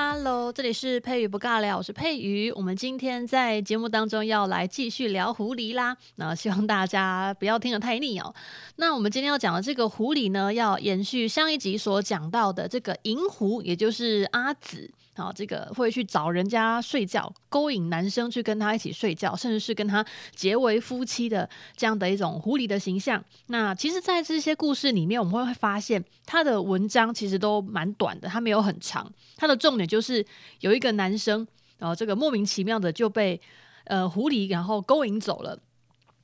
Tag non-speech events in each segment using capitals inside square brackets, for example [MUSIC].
Hello，这里是佩瑜不尬聊，我是佩瑜。我们今天在节目当中要来继续聊狐狸啦，那希望大家不要听得太腻哦。那我们今天要讲的这个狐狸呢，要延续上一集所讲到的这个银狐，也就是阿紫。好，这个会去找人家睡觉，勾引男生去跟他一起睡觉，甚至是跟他结为夫妻的这样的一种狐狸的形象。那其实，在这些故事里面，我们会发现他的文章其实都蛮短的，他没有很长。他的重点就是有一个男生，然后这个莫名其妙的就被呃狐狸然后勾引走了。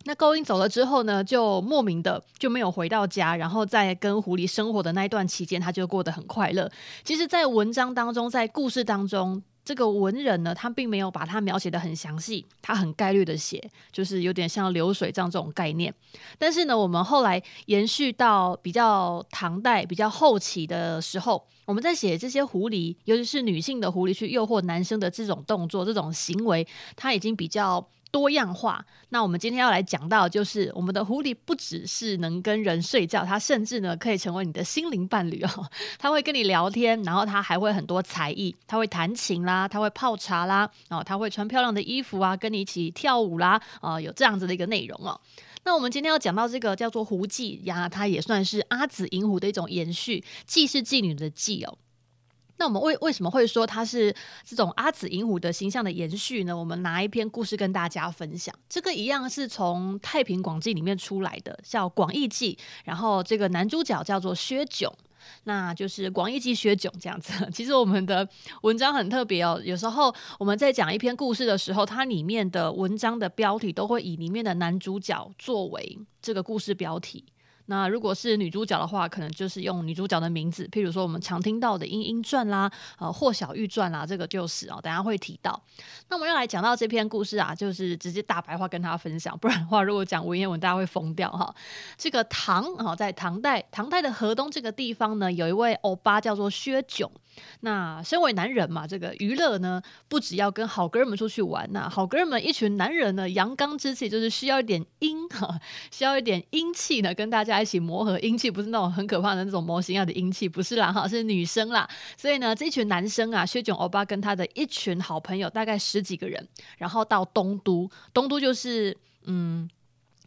那勾引走了之后呢，就莫名的就没有回到家，然后在跟狐狸生活的那一段期间，他就过得很快乐。其实，在文章当中，在故事当中，这个文人呢，他并没有把它描写的很详细，他很概略的写，就是有点像流水账这种概念。但是呢，我们后来延续到比较唐代、比较后期的时候，我们在写这些狐狸，尤其是女性的狐狸去诱惑男生的这种动作、这种行为，他已经比较。多样化。那我们今天要来讲到，就是我们的狐狸不只是能跟人睡觉，它甚至呢可以成为你的心灵伴侣哦。[LAUGHS] 它会跟你聊天，然后它还会很多才艺，它会弹琴啦，它会泡茶啦，哦，它会穿漂亮的衣服啊，跟你一起跳舞啦，啊，有这样子的一个内容哦。那我们今天要讲到这个叫做狐妓呀，它也算是阿紫银狐的一种延续，妓是妓女的妓哦。那我们为为什么会说它是这种阿紫银虎的形象的延续呢？我们拿一篇故事跟大家分享，这个一样是从《太平广记》里面出来的，叫《广义记》，然后这个男主角叫做薛炯，那就是《广义记》薛炯这样子。[LAUGHS] 其实我们的文章很特别哦，有时候我们在讲一篇故事的时候，它里面的文章的标题都会以里面的男主角作为这个故事标题。那如果是女主角的话，可能就是用女主角的名字，譬如说我们常听到的《莺莺传》啦，呃，《霍小玉传》啦，这个就是哦，等下会提到。那我们要来讲到这篇故事啊，就是直接大白话跟大家分享，不然的话，如果讲文言文，大家会疯掉哈。这个唐啊，在唐代，唐代的河东这个地方呢，有一位欧巴叫做薛炯。那身为男人嘛，这个娱乐呢，不只要跟好哥们出去玩呐，好哥们一群男人呢，阳刚之气就是需要一点阴哈，需要一点阴气呢，跟大家在一起磨合。阴气不是那种很可怕的那种模型样的阴气，不是啦哈，是女生啦。所以呢，这群男生啊，薛炯欧巴跟他的一群好朋友，大概十几个人，然后到东都，东都就是嗯，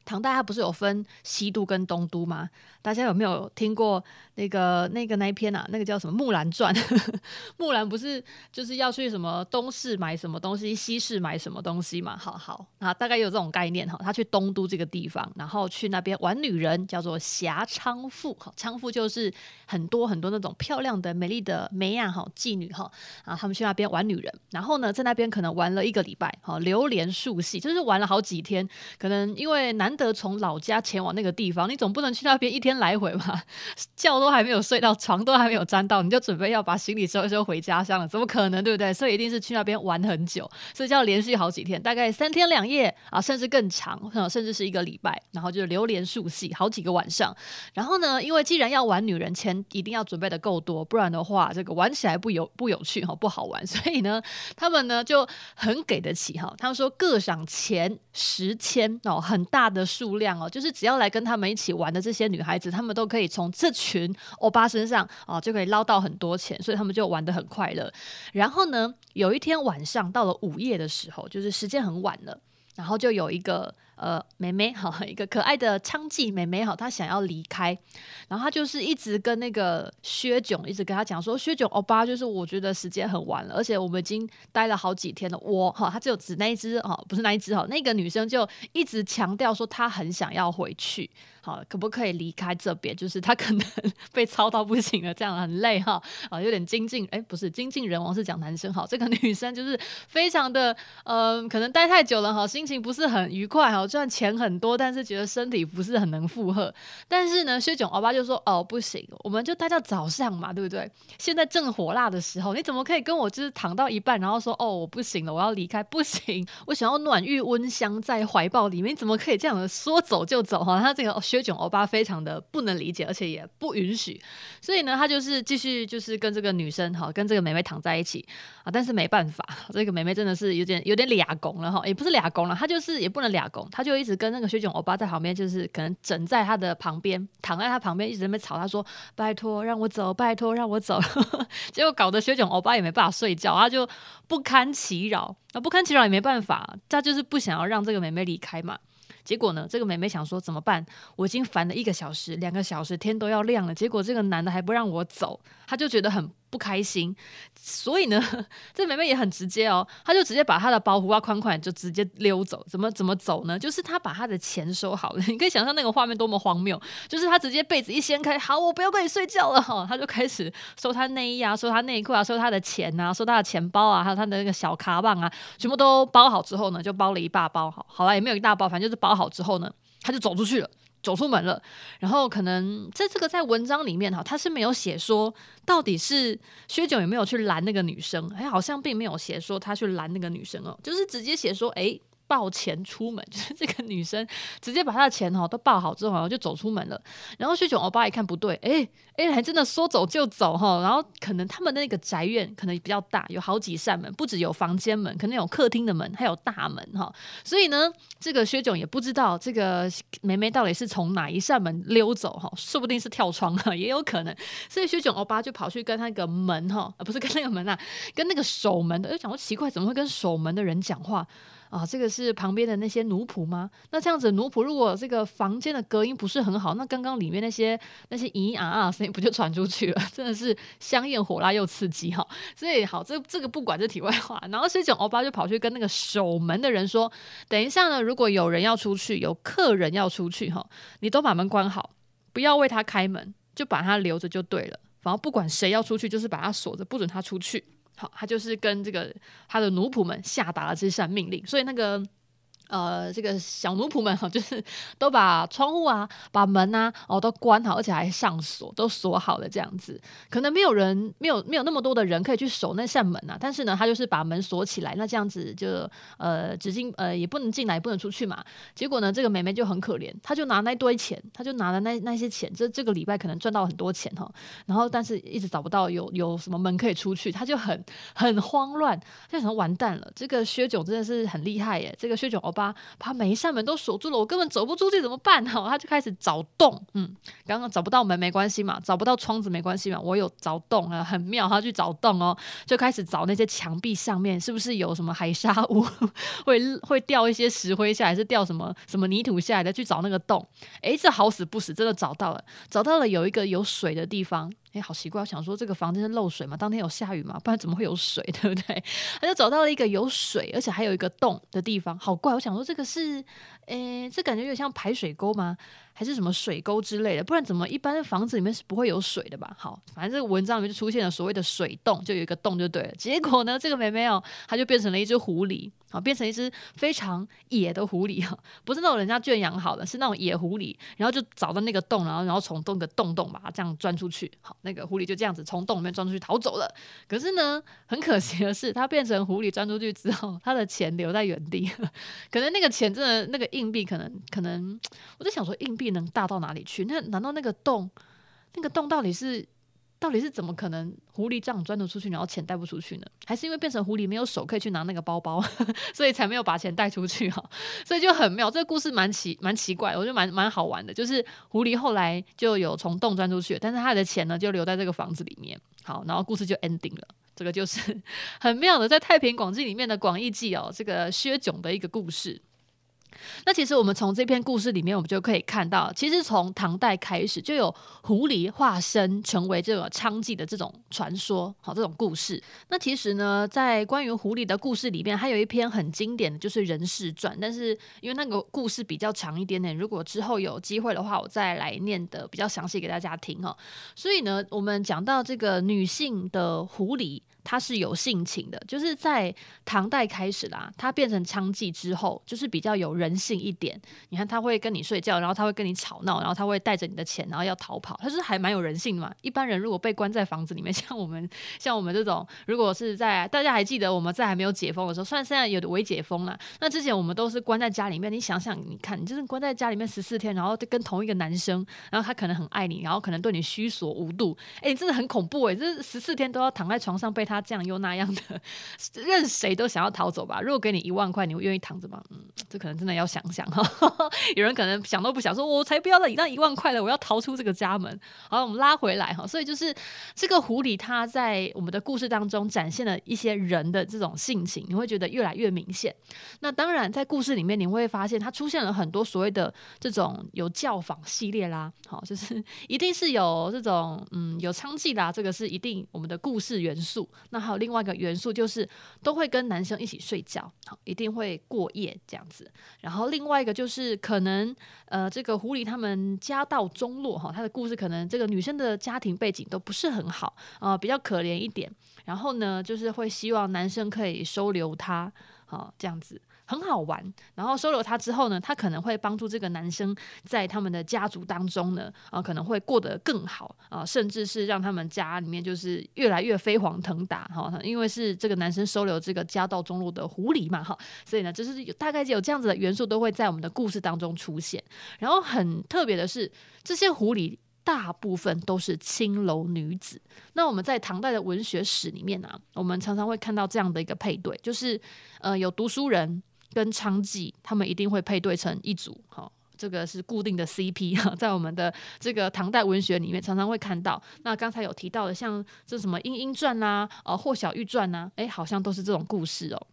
唐代它不是有分西都跟东都吗？大家有没有听过那个那个那一篇啊？那个叫什么《木兰传》？[LAUGHS] 木兰不是就是要去什么东市买什么东西，西市买什么东西嘛？好好，那大概有这种概念哈。他去东都这个地方，然后去那边玩女人，叫做挟娼妇。哈，娼妇就是很多很多那种漂亮的、美丽的美呀，哈，妓女哈。啊，他们去那边玩女人，然后呢，在那边可能玩了一个礼拜，哈，流连数戏，就是玩了好几天。可能因为男得从老家前往那个地方，你总不能去那边一天。来回嘛，[LAUGHS] 觉都还没有睡到，床都还没有沾到，你就准备要把行李收一收回家乡了，怎么可能，对不对？所以一定是去那边玩很久，所以就要连续好几天，大概三天两夜啊，甚至更长，甚至是一个礼拜，然后就是流连数戏，好几个晚上。然后呢，因为既然要玩女人，钱一定要准备的够多，不然的话，这个玩起来不有不有趣哈，不好玩。[LAUGHS] 所以呢，他们呢就很给得起哈，他们说各赏钱十千哦，很大的数量哦，就是只要来跟他们一起玩的这些女孩子。他们都可以从这群欧巴身上啊，就可以捞到很多钱，所以他们就玩的很快乐。然后呢，有一天晚上到了午夜的时候，就是时间很晚了，然后就有一个。呃，妹妹好，一个可爱的娼妓妹妹好，她想要离开，然后她就是一直跟那个薛炯一直跟她讲说，薛炯欧巴，就是我觉得时间很晚了，而且我们已经待了好几天了，我哈，她就指那一只哈，不是那一只哈，那个女生就一直强调说她很想要回去，好，可不可以离开这边？就是他可能 [LAUGHS] 被操到不行了，这样很累哈，啊，有点精进，哎，不是精尽人亡是讲男生哈，这个女生就是非常的，嗯、呃，可能待太久了哈，心情不是很愉快哈。哦，赚钱很多，但是觉得身体不是很能负荷。但是呢，薛炯欧巴就说：“哦，不行，我们就待到早上嘛，对不对？现在正火辣的时候，你怎么可以跟我就是躺到一半，然后说哦，我不行了，我要离开，不行，我想要暖玉温香在怀抱里面，你怎么可以这样的说走就走？哈，他这个薛薛炯欧巴非常的不能理解，而且也不允许，所以呢，他就是继续就是跟这个女生哈，跟这个妹妹躺在一起啊，但是没办法，这个妹妹真的是有点有点俩拱了哈，也不是俩拱了，他就是也不能俩拱，他就一直跟那个薛炯欧巴在旁边，就是可能枕在他的旁边，躺在他旁边，一直在那边吵，他说拜托让我走，拜托让我走，[LAUGHS] 结果搞得薛炯欧巴也没办法睡觉，他就不堪其扰，那不堪其扰也没办法，他就是不想要让这个妹妹离开嘛。结果呢，这个妹妹想说怎么办？我已经烦了一个小时、两个小时，天都要亮了，结果这个男的还不让我走，她就觉得很不开心。所以呢，[LAUGHS] 这妹妹也很直接哦，她就直接把她的包袱啊款款就直接溜走。怎么怎么走呢？就是她把她的钱收好了。[LAUGHS] 你可以想象那个画面多么荒谬，就是她直接被子一掀开，好，我不要跟你睡觉了哈，[LAUGHS] 她就开始收她内衣啊，收她内裤啊，收她的钱啊，收她的钱包啊，还有她的那个小卡棒啊，全部都包好之后呢，就包了一大包，好，好了，也没有一大包，反正就是包。好之后呢，她就走出去了，走出门了。然后可能在这个在文章里面哈，他是没有写说到底是薛炯有没有去拦那个女生，哎，好像并没有写说他去拦那个女生哦，就是直接写说，哎。抱钱出门，[LAUGHS] 就是这个女生直接把她的钱哈都抱好之后，然后就走出门了。然后薛炯欧巴一看不对，哎哎，还真的说走就走哈。然后可能他们的那个宅院可能比较大，有好几扇门，不只有房间门，可能有客厅的门，还有大门哈。所以呢，这个薛炯也不知道这个梅梅到底是从哪一扇门溜走哈，说不定是跳窗哈，[LAUGHS] 也有可能。所以薛炯欧巴就跑去跟那个门哈，不是跟那个门啊，跟那个守门的，就讲说奇怪，怎么会跟守门的人讲话？啊，这个是旁边的那些奴仆吗？那这样子，奴仆如果这个房间的隔音不是很好，那刚刚里面那些那些咿咿啊啊声音不就传出去了？[LAUGHS] 真的是香艳火辣又刺激哈！所以好，这这个不管这题外话。然后薛炯欧巴就跑去跟那个守门的人说：“等一下呢，如果有人要出去，有客人要出去哈，你都把门关好，不要为他开门，就把他留着就对了。反正不管谁要出去，就是把他锁着，不准他出去。”好，他就是跟这个他的奴仆们下达了这项命令，所以那个。呃，这个小奴仆们哈，就是都把窗户啊、把门啊哦都关好，而且还上锁，都锁好了这样子。可能没有人，没有没有那么多的人可以去守那扇门啊。但是呢，他就是把门锁起来，那这样子就呃，只进呃也不能进来，也不能出去嘛。结果呢，这个妹妹就很可怜，她就拿那堆钱，她就拿了那那些钱，这这个礼拜可能赚到很多钱哈。然后，但是一直找不到有有什么门可以出去，她就很很慌乱，就想完蛋了。这个薛炯真的是很厉害耶，这个薛炯哦。把把每一扇门都锁住了，我根本走不出去，怎么办？[LAUGHS] 哈，他就开始找洞。嗯，刚刚找不到门没关系嘛，找不到窗子没关系嘛，我有找洞啊，很妙。他去找洞哦，就开始找那些墙壁上面是不是有什么海沙屋，[LAUGHS] 会会掉一些石灰下来，是掉什么什么泥土下来的？去找那个洞。诶，这好死不死，真的找到了，找到了有一个有水的地方。哎，好奇怪！我想说，这个房间是漏水吗？当天有下雨吗？不然怎么会有水，[LAUGHS] 对不对？他就找到了一个有水，而且还有一个洞的地方，好怪！我想说，这个是，诶，这感觉有点像排水沟吗？还是什么水沟之类的？不然怎么一般的房子里面是不会有水的吧？好，反正这个文章里面就出现了所谓的水洞，就有一个洞就对了。结果呢，这个妹妹哦，她就变成了一只狐狸，好，变成一只非常野的狐狸哈，不是那种人家圈养好的，是那种野狐狸。然后就找到那个洞，然后然后从洞个洞洞把它这样钻出去。好，那个狐狸就这样子从洞里面钻出去逃走了。可是呢，很可惜的是，它变成狐狸钻出去之后，它的钱留在原地。[LAUGHS] 可能那个钱真的那个硬币，可能可能我在想说硬币。能大到哪里去？那难道那个洞，那个洞到底是到底是怎么可能狐狸这样钻得出去，然后钱带不出去呢？还是因为变成狐狸没有手可以去拿那个包包，[LAUGHS] 所以才没有把钱带出去哈？所以就很妙，这个故事蛮奇蛮奇怪，我觉得蛮蛮好玩的。就是狐狸后来就有从洞钻出去，但是他的钱呢就留在这个房子里面。好，然后故事就 ending 了。这个就是 [LAUGHS] 很妙的，在《太平广记》里面的广义记哦，这个薛炯的一个故事。那其实我们从这篇故事里面，我们就可以看到，其实从唐代开始就有狐狸化身成为这个娼妓的这种传说，好，这种故事。那其实呢，在关于狐狸的故事里面，还有一篇很经典的就是《人世传》，但是因为那个故事比较长一点点，如果之后有机会的话，我再来念的比较详细给大家听哈。所以呢，我们讲到这个女性的狐狸。他是有性情的，就是在唐代开始啦，他变成娼妓之后，就是比较有人性一点。你看他会跟你睡觉，然后他会跟你吵闹，然后他会带着你的钱，然后要逃跑，他是还蛮有人性的嘛。一般人如果被关在房子里面，[LAUGHS] 像我们像我们这种，如果是在大家还记得我们在还没有解封的时候，虽然现在有的微解封了，那之前我们都是关在家里面。你想想，你看你就是关在家里面十四天，然后跟同一个男生，然后他可能很爱你，然后可能对你虚索无度，哎，你真的很恐怖哎，这十四天都要躺在床上被他这样又那样的，[LAUGHS] 任谁都想要逃走吧？如果给你一万块，你会愿意躺着吗？嗯，这可能真的要想想哈。[LAUGHS] 有人可能想都不想说，我才不要了，那一万块了，我要逃出这个家门。好，我们拉回来哈，所以就是这个狐狸，它在我们的故事当中展现了一些人的这种性情，你会觉得越来越明显。那当然，在故事里面你会发现，它出现了很多所谓的这种有教坊系列啦，好，就是一定是有这种嗯有娼妓啦，这个是一定我们的故事元素。那还有另外一个元素就是都会跟男生一起睡觉，好，一定会过夜这样子。然后另外一个就是可能呃这个狐狸他们家道中落哈，他的故事可能这个女生的家庭背景都不是很好啊，呃，比较可怜一点。然后呢，就是会希望男生可以收留她，好，这样子。很好玩，然后收留他之后呢，他可能会帮助这个男生在他们的家族当中呢，啊，可能会过得更好啊，甚至是让他们家里面就是越来越飞黄腾达哈，因为是这个男生收留这个家道中落的狐狸嘛哈，所以呢，就是有大概有这样子的元素都会在我们的故事当中出现。然后很特别的是，这些狐狸大部分都是青楼女子。那我们在唐代的文学史里面呢，啊，我们常常会看到这样的一个配对，就是呃有读书人。跟娼妓，他们一定会配对成一组，好，这个是固定的 CP 哈，在我们的这个唐代文学里面常常会看到。那刚才有提到的，像这什么《莺莺传》呐，呃，《霍小玉传》呐，哎，好像都是这种故事哦。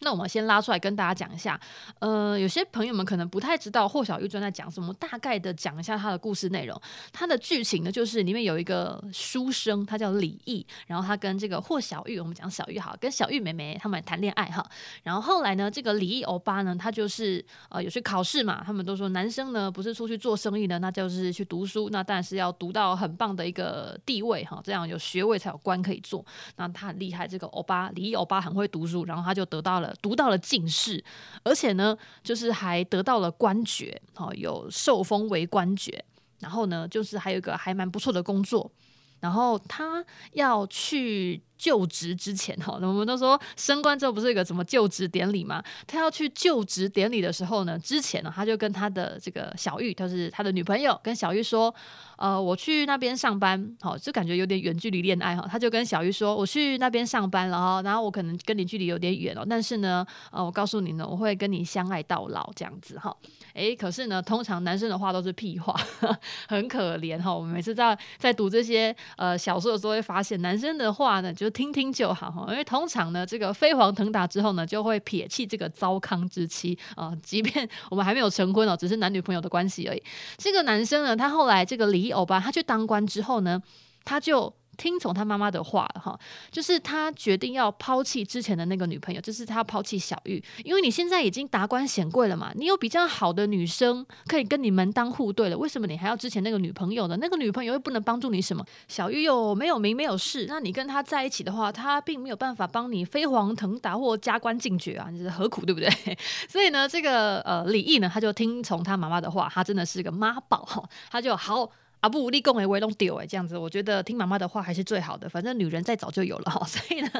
那我们先拉出来跟大家讲一下，呃，有些朋友们可能不太知道《霍小玉正》在讲什么，大概的讲一下他的故事内容。他的剧情呢，就是里面有一个书生，他叫李毅，然后他跟这个霍小玉，我们讲小玉哈，跟小玉妹妹他们谈恋爱哈。然后后来呢，这个李毅欧巴呢，他就是呃有去考试嘛，他们都说男生呢不是出去做生意的，那就是去读书，那当然是要读到很棒的一个地位哈，这样有学位才有官可以做。那他很厉害，这个欧巴李毅欧巴很会读书，然后他就得到了。读到了进士，而且呢，就是还得到了官爵，哦，有受封为官爵。然后呢，就是还有一个还蛮不错的工作。然后他要去就职之前，哈，我们都说升官之后不是有个什么就职典礼吗？他要去就职典礼的时候呢，之前呢，他就跟他的这个小玉，就是他的女朋友，跟小玉说。呃，我去那边上班，好，就感觉有点远距离恋爱哈。他就跟小玉说，我去那边上班了哈，然后我可能跟你距离有点远哦，但是呢，呃，我告诉你呢，我会跟你相爱到老这样子哈。诶，可是呢，通常男生的话都是屁话，[LAUGHS] 很可怜哈。我们每次在在读这些呃小说的时候，会发现男生的话呢，就听听就好哈，因为通常呢，这个飞黄腾达之后呢，就会撇弃这个糟糠之妻啊，即便我们还没有成婚哦，只是男女朋友的关系而已。这个男生呢，他后来这个离。欧巴，他去当官之后呢，他就听从他妈妈的话哈，就是他决定要抛弃之前的那个女朋友，就是他抛弃小玉，因为你现在已经达官显贵了嘛，你有比较好的女生可以跟你门当户对了，为什么你还要之前那个女朋友呢？那个女朋友又不能帮助你什么？小玉又没有名没有势，那你跟他在一起的话，他并没有办法帮你飞黄腾达或加官进爵啊，你是何苦对不对？[LAUGHS] 所以呢，这个呃李毅呢，他就听从他妈妈的话，他真的是个妈宝哈，他就好。啊不，立功诶，威龙丢诶，这样子，我觉得听妈妈的话还是最好的。反正女人再早就有了哈，[LAUGHS] 所以呢，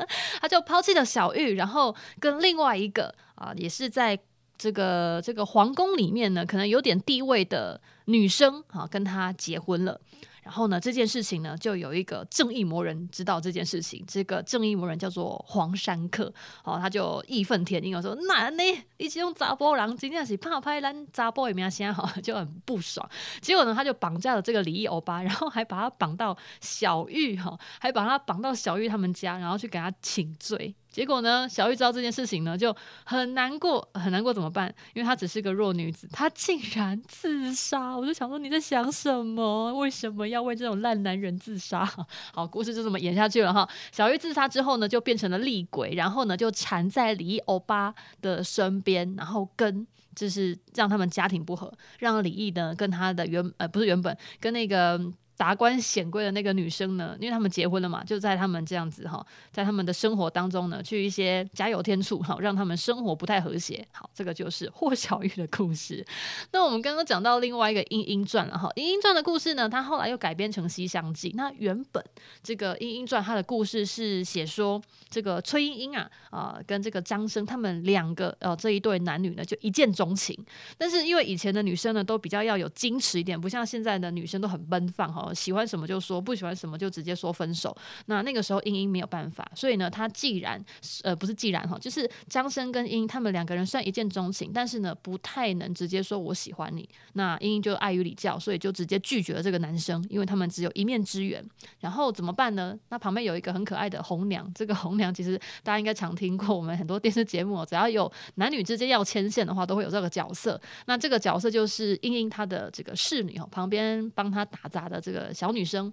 他就抛弃了小玉，然后跟另外一个啊，也是在这个这个皇宫里面呢，可能有点地位的女生啊，跟他结婚了。然后呢，这件事情呢，就有一个正义魔人知道这件事情。这个正义魔人叫做黄山客，哦，他就义愤填膺，说：“那你一起用查甫人，真的是怕拍烂查甫的名声，哈，[LAUGHS] 就很不爽。”结果呢，他就绑架了这个李毅欧巴，然后还把他绑到小玉，哈，还把他绑到小玉他们家，然后去给他请罪。结果呢，小玉知道这件事情呢，就很难过，很难过怎么办？因为她只是个弱女子，她竟然自杀。我就想说，你在想什么？为什么要为这种烂男人自杀？[LAUGHS] 好，故事就这么演下去了哈。小玉自杀之后呢，就变成了厉鬼，然后呢，就缠在李毅欧巴的身边，然后跟就是让他们家庭不和，让李毅呢跟他的原呃不是原本跟那个。达官显贵的那个女生呢，因为他们结婚了嘛，就在他们这样子哈，在他们的生活当中呢，去一些加油添醋哈，让他们生活不太和谐。好，这个就是霍小玉的故事。[LAUGHS] 那我们刚刚讲到另外一个《莺莺传》了哈，《莺莺传》的故事呢，它后来又改编成《西厢记》。那原本这个《莺莺传》它的故事是写说，这个崔莺莺啊啊、跟这个张生他们两个呃这一对男女呢就一见钟情。但是因为以前的女生呢都比较要有矜持一点，不像现在的女生都很奔放哈。喜欢什么就说，不喜欢什么就直接说分手。那那个时候，英英没有办法，所以呢，他既然呃不是既然哈，就是张生跟英他们两个人算一见钟情，但是呢，不太能直接说我喜欢你。那英英就碍于礼教，所以就直接拒绝了这个男生，因为他们只有一面之缘。然后怎么办呢？那旁边有一个很可爱的红娘，这个红娘其实大家应该常听过，我们很多电视节目，只要有男女之间要牵线的话，都会有这个角色。那这个角色就是英英她的这个侍女哈，旁边帮她打杂的这个。小女生，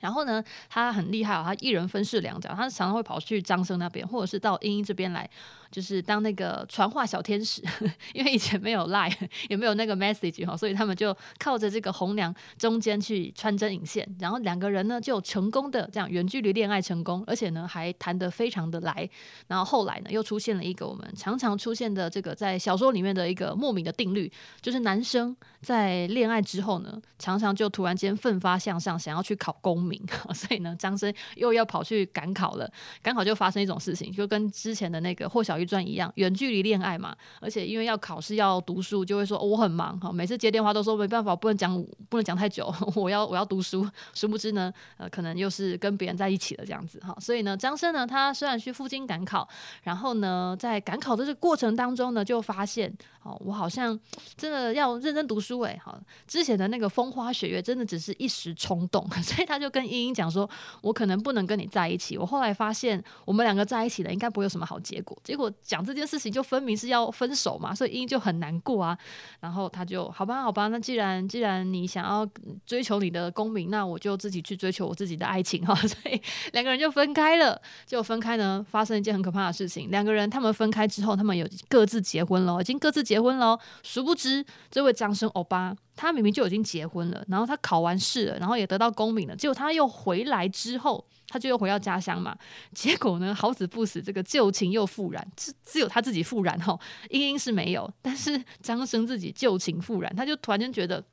然后呢，她很厉害哦，她一人分饰两角，她常常会跑去张生那边，或者是到英英这边来。就是当那个传话小天使，[LAUGHS] 因为以前没有 lie，[LAUGHS] 也没有那个 message 哈，所以他们就靠着这个红娘中间去穿针引线，然后两个人呢就成功的这样远距离恋爱成功，而且呢还谈得非常的来。然后后来呢又出现了一个我们常常出现的这个在小说里面的一个莫名的定律，就是男生在恋爱之后呢，常常就突然间奋发向上，想要去考功名，[LAUGHS] 所以呢张生又要跑去赶考了，赶考就发生一种事情，就跟之前的那个霍小。一转一样，远距离恋爱嘛，而且因为要考试要读书，就会说、我很忙哈，每次接电话都说没办法，不能讲不能讲太久，我要我要读书。殊不知呢，呃，可能又是跟别人在一起了这样子哈。所以呢，张生呢，他虽然去赴京赶考，然后呢，在赶考的这个过程当中呢，就发现哦，我好像真的要认真读书哎，好，之前的那个风花雪月真的只是一时冲动，[LAUGHS] 所以他就跟莺莺讲说，我可能不能跟你在一起。我后来发现，我们两个在一起了，应该不会有什么好结果。结果。讲这件事情就分明是要分手嘛，所以英就很难过啊。然后他就好吧，好吧，那既然既然你想要追求你的功名，那我就自己去追求我自己的爱情哈。[LAUGHS] 所以两个人就分开了。结果分开呢，发生一件很可怕的事情。两个人他们分开之后，他们有各自结婚了，已经各自结婚了。殊不知，这位张生欧巴。他明明就已经结婚了，然后他考完试了，然后也得到功名了，结果他又回来之后，他就又回到家乡嘛。结果呢，好死不死，这个旧情又复燃，只只有他自己复燃哈，莺莺是没有，但是张生自己旧情复燃，他就突然间觉得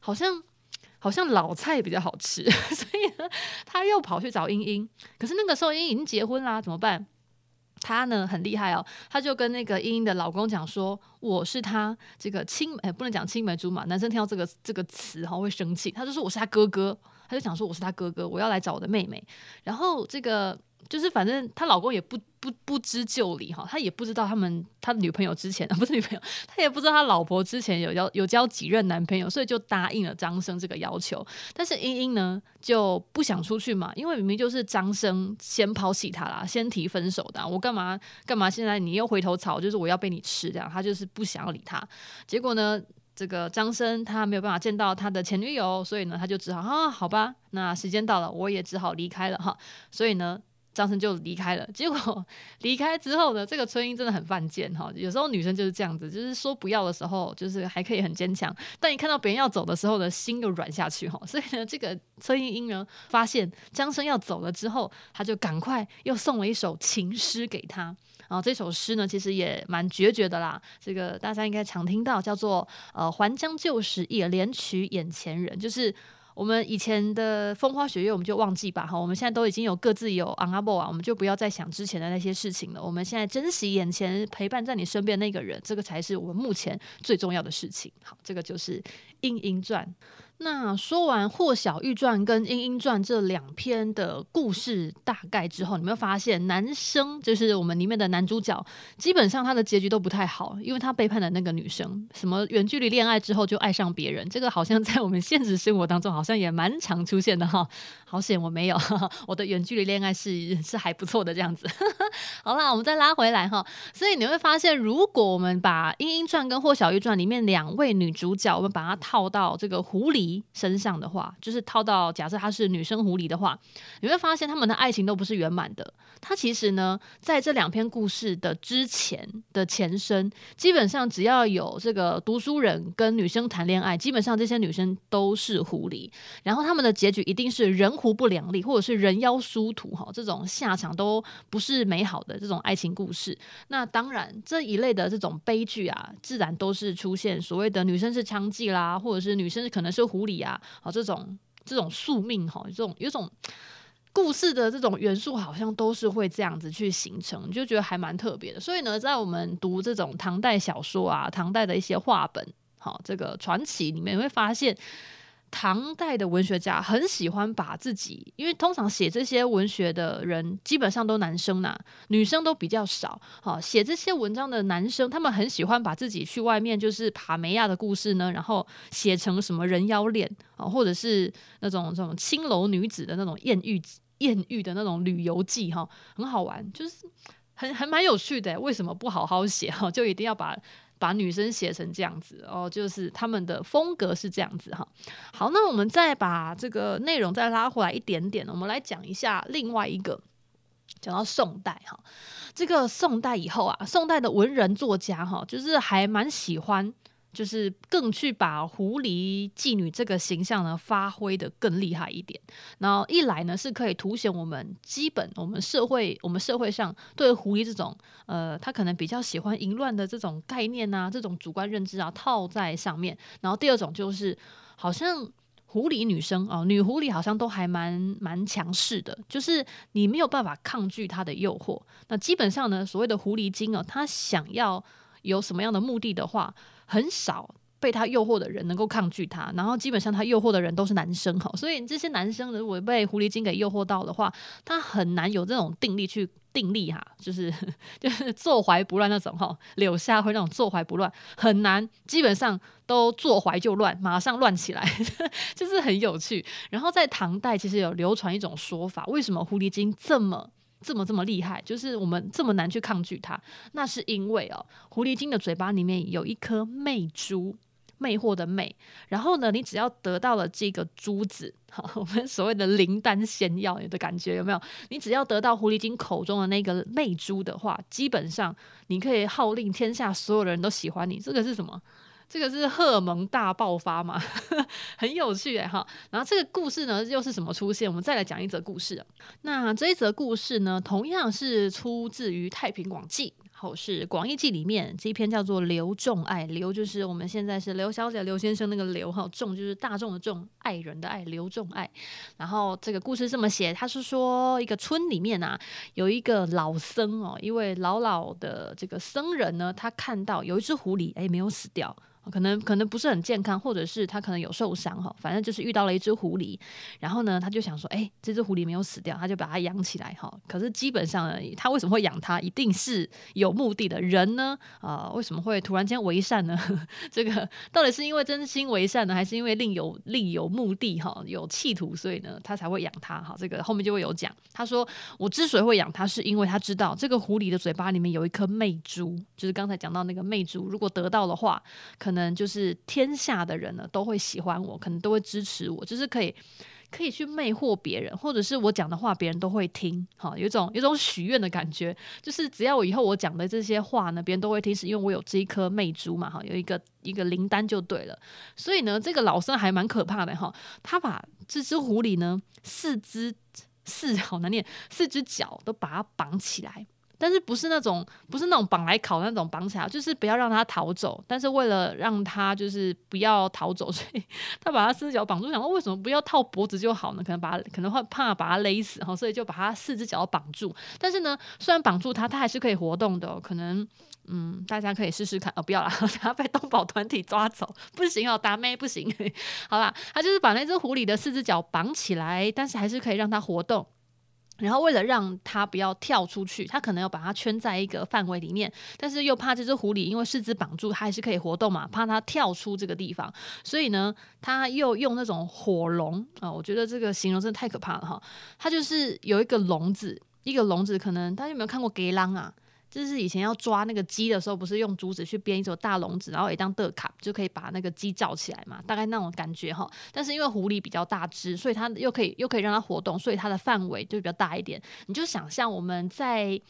好像好像老菜比较好吃，[LAUGHS] 所以呢，他又跑去找英英。可是那个时候英英已经结婚啦，怎么办？他呢很厉害哦，他就跟那个英英的老公讲说：“我是他这个青哎，不能讲青梅竹马，男生听到这个这个词哈会生气。他就说我是他哥哥，他就讲说我是他哥哥，我要来找我的妹妹。然后这个。”就是反正她老公也不不不知就里哈，他也不知道他们他女朋友之前 [LAUGHS] 不是女朋友，他也不知道他老婆之前有交有交几任男朋友，所以就答应了张生这个要求。但是英英呢就不想出去嘛，因为明明就是张生先抛弃他啦，先提分手的，我干嘛干嘛现在你又回头草，就是我要被你吃这样，他就是不想要理他。结果呢，这个张生他没有办法见到他的前女友，所以呢他就只好啊好吧，那时间到了，我也只好离开了哈。所以呢。张生就离开了，结果离开之后呢，这个春英真的很犯贱哈。有时候女生就是这样子，就是说不要的时候，就是还可以很坚强，但一看到别人要走的时候呢，心又软下去哈。所以呢，这个崔莺莺呢，发现张生要走了之后，他就赶快又送了一首情诗给他。然后这首诗呢，其实也蛮决绝的啦。这个大家应该常听到，叫做呃“还将旧时也怜取眼前人”，就是。我们以前的风花雪月，我们就忘记吧哈。我们现在都已经有各自有昂阿布啊，我们就不要再想之前的那些事情了。我们现在珍惜眼前陪伴在你身边那个人，这个才是我们目前最重要的事情。好，这个就是《莺莺传》。那说完《霍小玉传》跟《莺莺传》这两篇的故事大概之后，你会发现男生就是我们里面的男主角，基本上他的结局都不太好，因为他背叛了那个女生，什么远距离恋爱之后就爱上别人，这个好像在我们现实生活当中好像也蛮常出现的哈。好险我没有，我的远距离恋爱是是还不错的这样子。[LAUGHS] 好啦，我们再拉回来哈，所以你会发现，如果我们把《莺莺传》跟《霍小玉传》里面两位女主角，我们把它套到这个狐狸。身上的话，就是套到假设她是女生狐狸的话，你会发现他们的爱情都不是圆满的。他其实呢，在这两篇故事的之前的前身，基本上只要有这个读书人跟女生谈恋爱，基本上这些女生都是狐狸，然后他们的结局一定是人狐不两立，或者是人妖殊途，哈，这种下场都不是美好的这种爱情故事。那当然这一类的这种悲剧啊，自然都是出现所谓的女生是娼妓啦，或者是女生可能是狐理啊，好这种这种宿命哈，这种有种。故事的这种元素好像都是会这样子去形成，就觉得还蛮特别的。所以呢，在我们读这种唐代小说啊，唐代的一些话本，好，这个传奇里面，会发现唐代的文学家很喜欢把自己，因为通常写这些文学的人基本上都男生呐，女生都比较少。好，写这些文章的男生，他们很喜欢把自己去外面就是爬梅亚的故事呢，然后写成什么人妖恋啊，或者是那种这种青楼女子的那种艳遇。艳遇的那种旅游记哈，很好玩，就是很很蛮有趣的。为什么不好好写哈？就一定要把把女生写成这样子哦？就是他们的风格是这样子哈。好，那我们再把这个内容再拉回来一点点，我们来讲一下另外一个，讲到宋代哈。这个宋代以后啊，宋代的文人作家哈，就是还蛮喜欢。就是更去把狐狸妓女这个形象呢发挥得更厉害一点，然后一来呢是可以凸显我们基本我们社会我们社会上对狐狸这种呃他可能比较喜欢淫乱的这种概念啊，这种主观认知啊套在上面，然后第二种就是好像狐狸女生啊、呃、女狐狸好像都还蛮蛮强势的，就是你没有办法抗拒她的诱惑。那基本上呢，所谓的狐狸精哦，她想要有什么样的目的的话。很少被他诱惑的人能够抗拒他，然后基本上他诱惑的人都是男生哈，所以这些男生如果被狐狸精给诱惑到的话，他很难有这种定力去定力哈，就是 [LAUGHS] 就是坐怀不乱那种哈，柳下惠那种坐怀不乱很难，基本上都坐怀就乱，马上乱起来，[LAUGHS] 就是很有趣。然后在唐代其实有流传一种说法，为什么狐狸精这么？这么这么厉害，就是我们这么难去抗拒它，那是因为哦，狐狸精的嘴巴里面有一颗魅珠，魅惑的魅。然后呢，你只要得到了这个珠子，好，[LAUGHS] 我们所谓的灵丹仙药的感觉有没有？你只要得到狐狸精口中的那个魅珠的话，基本上你可以号令天下所有的人都喜欢你。这个是什么？这个是荷尔蒙大爆发嘛，[LAUGHS] 很有趣哎哈。然后这个故事呢，又是什么出现？我们再来讲一则故事。那这一则故事呢，同样是出自于《太平广记》，后是《广义记》里面这一篇叫做《刘仲爱》。刘就是我们现在是刘小姐、刘先生那个刘哈，仲就是大众的众，爱人的爱，刘仲爱。然后这个故事这么写，他是说一个村里面啊，有一个老僧哦，一位老老的这个僧人呢，他看到有一只狐狸，哎，没有死掉。可能可能不是很健康，或者是他可能有受伤哈，反正就是遇到了一只狐狸，然后呢，他就想说，哎，这只狐狸没有死掉，他就把它养起来哈。可是基本上呢，他为什么会养它？一定是有目的的。人呢，啊、为什么会突然间为善呢？[LAUGHS] 这个到底是因为真心为善呢，还是因为另有另有目的哈，有企图，所以呢，他才会养它哈。这个后面就会有讲。他说，我之所以会养它，是因为他知道这个狐狸的嘴巴里面有一颗魅珠，就是刚才讲到那个魅珠，如果得到的话，可可能就是天下的人呢都会喜欢我，可能都会支持我，就是可以可以去魅惑别人，或者是我讲的话别人都会听，好，有一种有一种 [LAUGHS] 许愿的感觉，就是只要我以后我讲的这些话呢，别人都会听，是因为我有这一颗魅珠嘛，哈，有一个一个灵丹就对了。所以呢，这个老僧还蛮可怕的哈，他把这只狐狸呢四只四好难念，四只脚都把它绑起来。但是不是那种不是那种绑来烤那种绑起来，就是不要让它逃走。但是为了让它就是不要逃走，所以他把它四只脚绑住。想说为什么不要套脖子就好呢？可能把它可能会怕把它勒死哈，所以就把它四只脚绑住。但是呢，虽然绑住它，它还是可以活动的。可能嗯，大家可以试试看哦。不要啦，[LAUGHS] 它被动保团体抓走不行哦，打妹不行。[LAUGHS] 好啦，他就是把那只狐狸的四只脚绑起来，但是还是可以让它活动。然后为了让它不要跳出去，他可能要把它圈在一个范围里面，但是又怕这只狐狸因为四肢绑住，它还是可以活动嘛，怕它跳出这个地方，所以呢，他又用那种火笼啊，我觉得这个形容真的太可怕了哈。它就是有一个笼子，一个笼子，可能大家有没有看过《给狼》啊？就是以前要抓那个鸡的时候，不是用竹子去编一种大笼子，然后一张的卡就可以把那个鸡罩起来嘛？大概那种感觉哈。但是因为狐狸比较大只，所以它又可以又可以让它活动，所以它的范围就比较大一点。你就想象我们在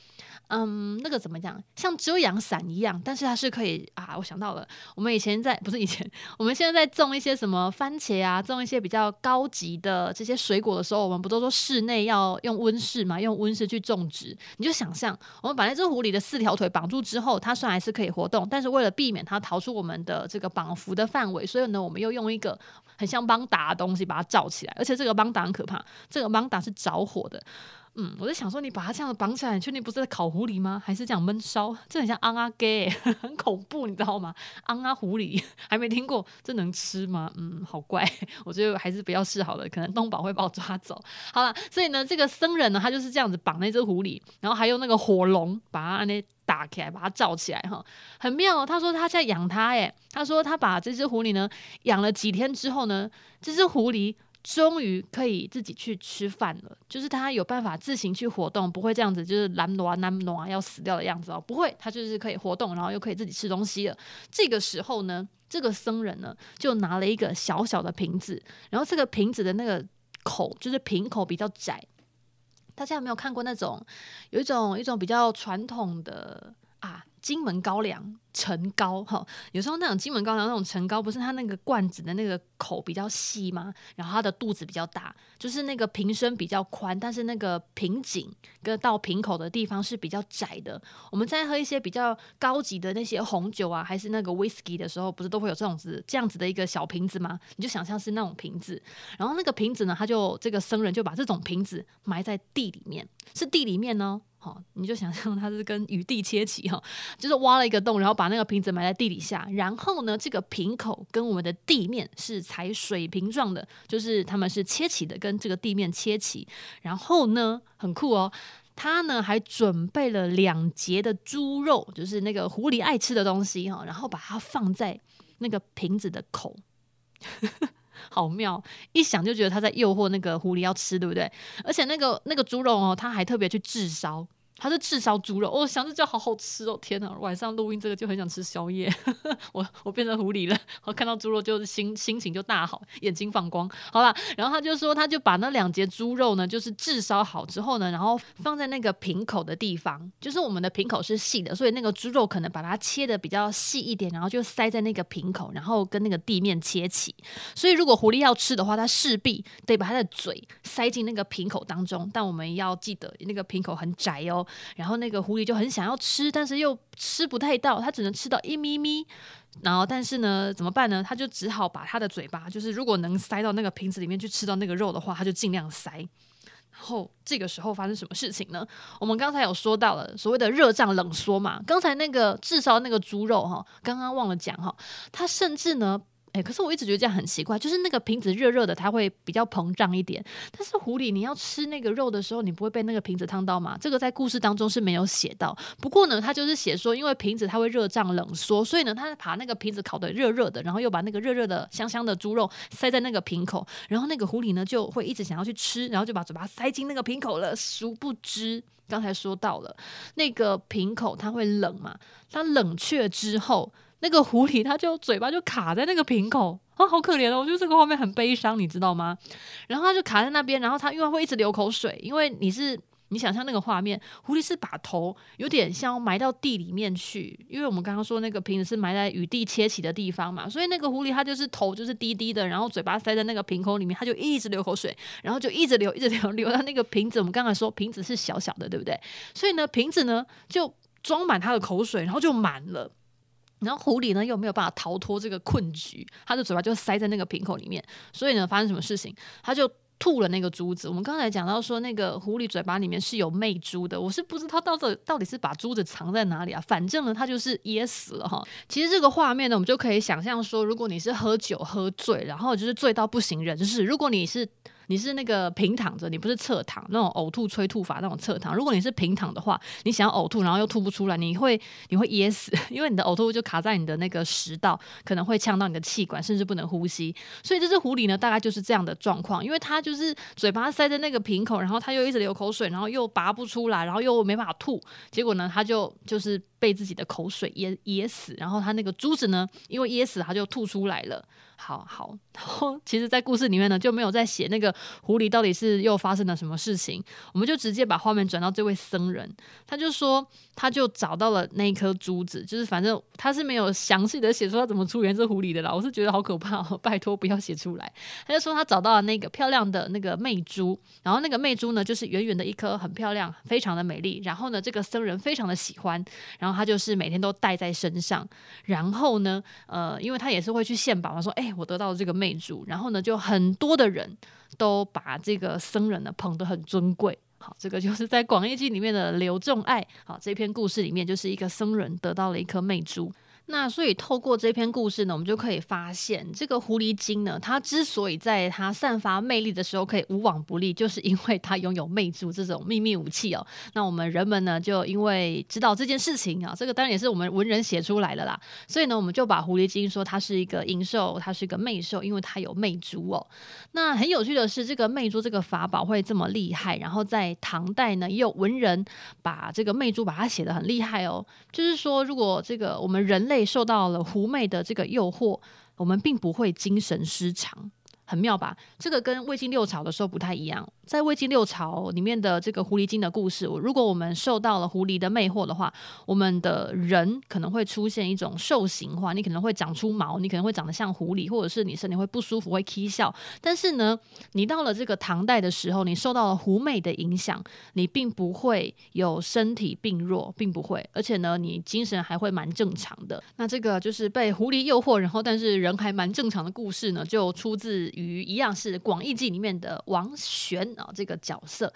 嗯那个怎么讲，像遮阳伞一样，但是它是可以啊。我想到了，我们以前在不是以前，我们现在在种一些什么番茄啊，种一些比较高级的这些水果的时候，我们不都说室内要用温室嘛？用温室去种植，你就想象我们把那只狐狸的四条腿绑住之后，它虽然还是可以活动，但是为了避免它逃出我们的这个绑缚的范围，所以呢，我们又用一个很像邦达的东西把它罩起来。而且这个邦达很可怕，这个邦达是着火的。嗯，我在想说，你把它这样子绑起来，你确定不是在烤狐狸吗？还是这样闷烧？这很像昂啊给，[LAUGHS] 很恐怖，你知道吗？昂啊狐狸 [LAUGHS] 还没听过，这能吃吗？嗯，好怪，[LAUGHS] 我觉得还是不要试好了，可能东宝会把我抓走。好了，所以呢，这个僧人呢，他就是这样子绑那只狐狸，然后还用那个火龙把它那打开来，把它罩起来哈，很妙。他说他在养它，哎，他说他把这只狐狸呢养了几天之后呢，这只狐狸。终于可以自己去吃饭了，就是他有办法自行去活动，不会这样子，就是懒惰懒惰要死掉的样子哦，不会，他就是可以活动，然后又可以自己吃东西了。这个时候呢，这个僧人呢就拿了一个小小的瓶子，然后这个瓶子的那个口就是瓶口比较窄。大家有没有看过那种有一种一种比较传统的啊金门高粱？陈高哈，有时候那种金门高粱那种陈高，不是它那个罐子的那个口比较细吗？然后它的肚子比较大，就是那个瓶身比较宽，但是那个瓶颈跟到瓶口的地方是比较窄的。我们在喝一些比较高级的那些红酒啊，还是那个 whisky 的时候，不是都会有这种子这样子的一个小瓶子吗？你就想象是那种瓶子，然后那个瓶子呢，他就这个僧人就把这种瓶子埋在地里面，是地里面呢，好，你就想象它是跟雨地切齐哈，就是挖了一个洞，然后把那个瓶子埋在地底下，然后呢，这个瓶口跟我们的地面是采水平状的，就是他们是切齐的，跟这个地面切齐。然后呢，很酷哦，他呢还准备了两节的猪肉，就是那个狐狸爱吃的东西哈，然后把它放在那个瓶子的口，好妙！一想就觉得他在诱惑那个狐狸要吃，对不对？而且那个那个猪肉哦，他还特别去炙烧。它是炙烧猪肉，我、哦、想着就好好吃哦！天哪，晚上录音这个就很想吃宵夜。[LAUGHS] 我我变成狐狸了，我看到猪肉就心心情就大好，眼睛放光。好了，然后他就说，他就把那两节猪肉呢，就是炙烧好之后呢，然后放在那个瓶口的地方，就是我们的瓶口是细的，所以那个猪肉可能把它切得比较细一点，然后就塞在那个瓶口，然后跟那个地面切起。所以如果狐狸要吃的话，它势必得把它的嘴塞进那个瓶口当中。但我们要记得，那个瓶口很窄哦。然后那个狐狸就很想要吃，但是又吃不太到，它只能吃到一咪咪。然后，但是呢，怎么办呢？它就只好把它的嘴巴，就是如果能塞到那个瓶子里面去吃到那个肉的话，它就尽量塞。然后这个时候发生什么事情呢？我们刚才有说到了所谓的热胀冷缩嘛。刚才那个炙烧那个猪肉哈，刚刚忘了讲哈，它甚至呢。哎、可是我一直觉得这样很奇怪，就是那个瓶子热热的，它会比较膨胀一点。但是狐狸，你要吃那个肉的时候，你不会被那个瓶子烫到吗？这个在故事当中是没有写到。不过呢，它就是写说，因为瓶子它会热胀冷缩，所以呢，它把那个瓶子烤得热热的，然后又把那个热热的香香的猪肉塞在那个瓶口，然后那个狐狸呢就会一直想要去吃，然后就把嘴巴塞进那个瓶口了。殊不知，刚才说到了那个瓶口它会冷嘛，它冷却之后。那个狐狸，它就嘴巴就卡在那个瓶口啊，好可怜哦！我觉得这个画面很悲伤，你知道吗？然后它就卡在那边，然后它因为会一直流口水，因为你是你想象那个画面，狐狸是把头有点像埋到地里面去，因为我们刚刚说那个瓶子是埋在雨地切起的地方嘛，所以那个狐狸它就是头就是低低的，然后嘴巴塞在那个瓶口里面，它就一直流口水，然后就一直流一直流流到那个瓶子。我们刚才说瓶子是小小的，对不对？所以呢，瓶子呢就装满它的口水，然后就满了。然后狐狸呢又没有办法逃脱这个困局，它的嘴巴就塞在那个瓶口里面，所以呢发生什么事情，它就吐了那个珠子。我们刚才讲到说那个狐狸嘴巴里面是有魅珠的，我是不知道到底到底是把珠子藏在哪里啊？反正呢它就是噎死了哈。其实这个画面呢，我们就可以想象说，如果你是喝酒喝醉，然后就是醉到不省人事，如果你是。你是那个平躺着，你不是侧躺那种呕吐催吐法那种侧躺。如果你是平躺的话，你想要呕吐，然后又吐不出来，你会你会噎死，[LAUGHS] 因为你的呕吐物就卡在你的那个食道，可能会呛到你的气管，甚至不能呼吸。所以这只狐狸呢，大概就是这样的状况，因为它就是嘴巴塞在那个瓶口，然后它又一直流口水，然后又拔不出来，然后又没办法吐，结果呢，它就就是被自己的口水噎噎死，然后他那个珠子呢，因为噎死，他就吐出来了。好好，然后其实，在故事里面呢，就没有在写那个狐狸到底是又发生了什么事情，我们就直接把画面转到这位僧人，他就说，他就找到了那一颗珠子，就是反正他是没有详细的写出他怎么出原这狐狸的啦，我是觉得好可怕哦，拜托不要写出来。他就说他找到了那个漂亮的那个魅珠，然后那个魅珠呢，就是圆圆的一颗，很漂亮，非常的美丽。然后呢，这个僧人非常的喜欢，然后他就是每天都带在身上。然后呢，呃，因为他也是会去献宝嘛，说，哎。我得到了这个魅珠，然后呢，就很多的人都把这个僧人呢捧得很尊贵。好，这个就是在《广义经》里面的刘仲爱。好，这篇故事里面就是一个僧人得到了一颗魅珠。那所以透过这篇故事呢，我们就可以发现，这个狐狸精呢，它之所以在它散发魅力的时候可以无往不利，就是因为它拥有魅珠这种秘密武器哦。那我们人们呢，就因为知道这件事情啊，这个当然也是我们文人写出来的啦。所以呢，我们就把狐狸精说它是一个阴兽，它是一个魅兽，因为它有魅珠哦。那很有趣的是，这个魅珠这个法宝会这么厉害，然后在唐代呢，也有文人把这个魅珠把它写得很厉害哦。就是说，如果这个我们人类类受到了狐媚的这个诱惑，我们并不会精神失常，很妙吧？这个跟魏晋六朝的时候不太一样。在魏晋六朝里面的这个狐狸精的故事，如果我们受到了狐狸的魅惑的话，我们的人可能会出现一种兽形化，你可能会长出毛，你可能会长得像狐狸，或者是你身体会不舒服，会啼笑。但是呢，你到了这个唐代的时候，你受到了狐媚的影响，你并不会有身体病弱，并不会，而且呢，你精神还会蛮正常的。那这个就是被狐狸诱惑，然后但是人还蛮正常的故事呢，就出自于一样是《广义记》里面的王玄。啊，这个角色，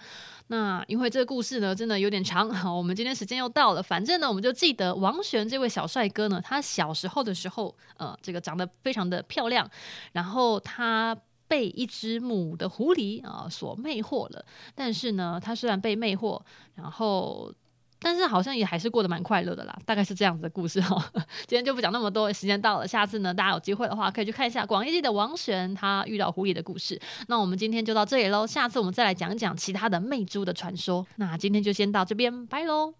那因为这个故事呢，真的有点长，[LAUGHS] 好，我们今天时间又到了，反正呢，我们就记得王玄这位小帅哥呢，他小时候的时候，呃，这个长得非常的漂亮，然后他被一只母的狐狸啊、所魅惑了，但是呢，他虽然被魅惑，然后。但是好像也还是过得蛮快乐的啦，大概是这样子的故事哈。[LAUGHS] 今天就不讲那么多，时间到了，下次呢，大家有机会的话可以去看一下《广义记》的王璇他遇到狐狸的故事。那我们今天就到这里喽，下次我们再来讲讲其他的魅珠的传说。那今天就先到这边，拜喽。